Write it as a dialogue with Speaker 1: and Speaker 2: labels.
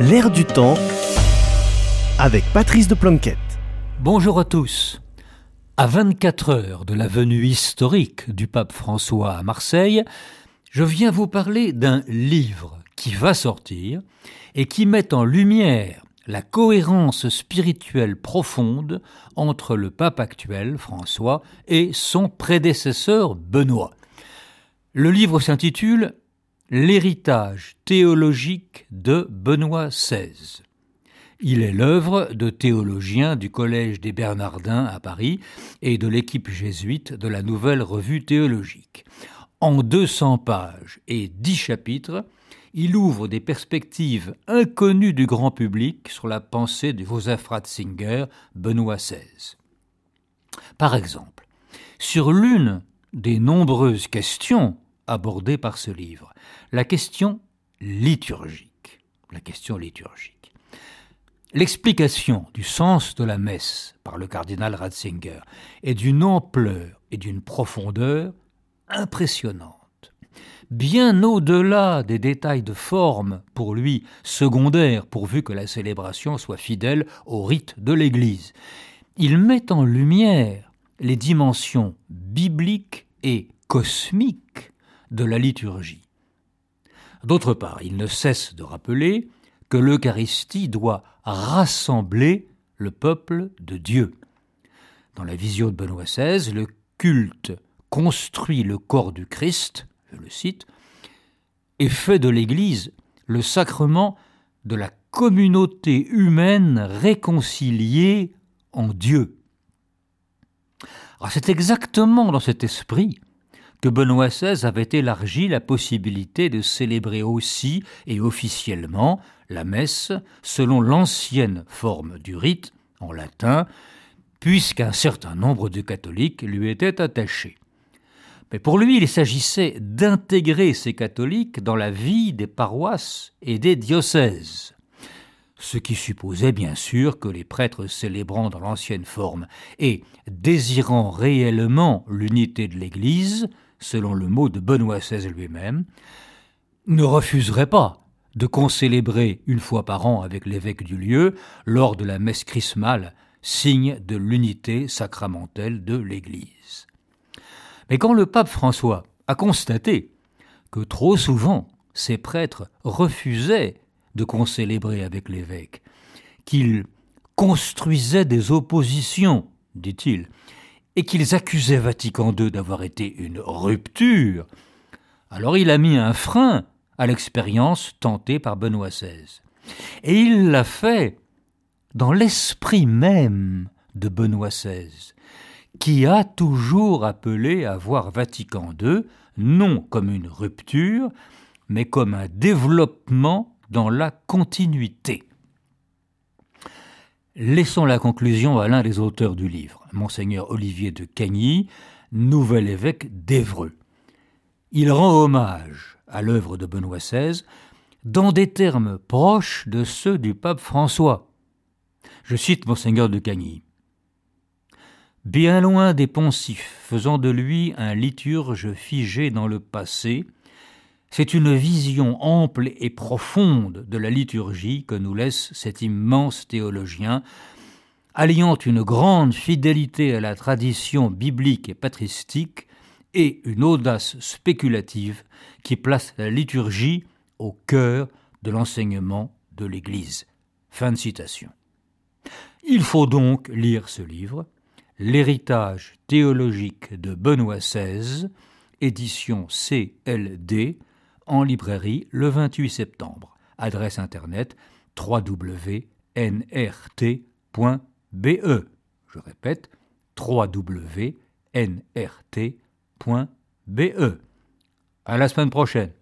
Speaker 1: L'air du temps avec Patrice de Planquette.
Speaker 2: Bonjour à tous. À 24 heures de la venue historique du pape François à Marseille, je viens vous parler d'un livre qui va sortir et qui met en lumière la cohérence spirituelle profonde entre le pape actuel, François, et son prédécesseur, Benoît. Le livre s'intitule L'héritage théologique de Benoît XVI. Il est l'œuvre de théologiens du Collège des Bernardins à Paris et de l'équipe jésuite de la Nouvelle Revue théologique. En 200 pages et 10 chapitres, il ouvre des perspectives inconnues du grand public sur la pensée de Joseph Ratzinger, Benoît XVI. Par exemple, sur l'une des nombreuses questions abordées par ce livre, la question liturgique. La question liturgique. L'explication du sens de la messe par le cardinal Ratzinger est d'une ampleur et d'une profondeur impressionnantes bien au-delà des détails de forme, pour lui secondaires, pourvu que la célébration soit fidèle au rite de l'Église. Il met en lumière les dimensions bibliques et cosmiques de la liturgie. D'autre part, il ne cesse de rappeler que l'Eucharistie doit rassembler le peuple de Dieu. Dans la vision de Benoît XVI, le culte construit le corps du Christ, je le cite, et fait de l'Église le sacrement de la communauté humaine réconciliée en Dieu. C'est exactement dans cet esprit que Benoît XVI avait élargi la possibilité de célébrer aussi et officiellement la messe selon l'ancienne forme du rite en latin, puisqu'un certain nombre de catholiques lui étaient attachés. Mais pour lui, il s'agissait d'intégrer ces catholiques dans la vie des paroisses et des diocèses. Ce qui supposait bien sûr que les prêtres célébrant dans l'ancienne forme et désirant réellement l'unité de l'Église, selon le mot de Benoît XVI lui-même, ne refuseraient pas de concélébrer une fois par an avec l'évêque du lieu lors de la messe chrismale, signe de l'unité sacramentelle de l'Église. Mais quand le pape François a constaté que trop souvent ces prêtres refusaient de concélébrer avec l'évêque, qu'ils construisaient des oppositions, dit-il, et qu'ils accusaient Vatican II d'avoir été une rupture, alors il a mis un frein à l'expérience tentée par Benoît XVI. Et il l'a fait dans l'esprit même de Benoît XVI, qui a toujours appelé à voir Vatican II non comme une rupture, mais comme un développement dans la continuité. Laissons la conclusion à l'un des auteurs du livre, monseigneur Olivier de Cagny, nouvel évêque d'Évreux. Il rend hommage à l'œuvre de Benoît XVI dans des termes proches de ceux du pape François. Je cite monseigneur de Cagny. Bien loin des poncifs, faisant de lui un liturge figé dans le passé, c'est une vision ample et profonde de la liturgie que nous laisse cet immense théologien, alliant une grande fidélité à la tradition biblique et patristique et une audace spéculative qui place la liturgie au cœur de l'enseignement de l'Église. Fin de citation. Il faut donc lire ce livre, L'héritage théologique de Benoît XVI, édition CLD, en librairie le 28 septembre. Adresse internet www.nrt.be. Je répète, www.nrt.be. À la semaine prochaine.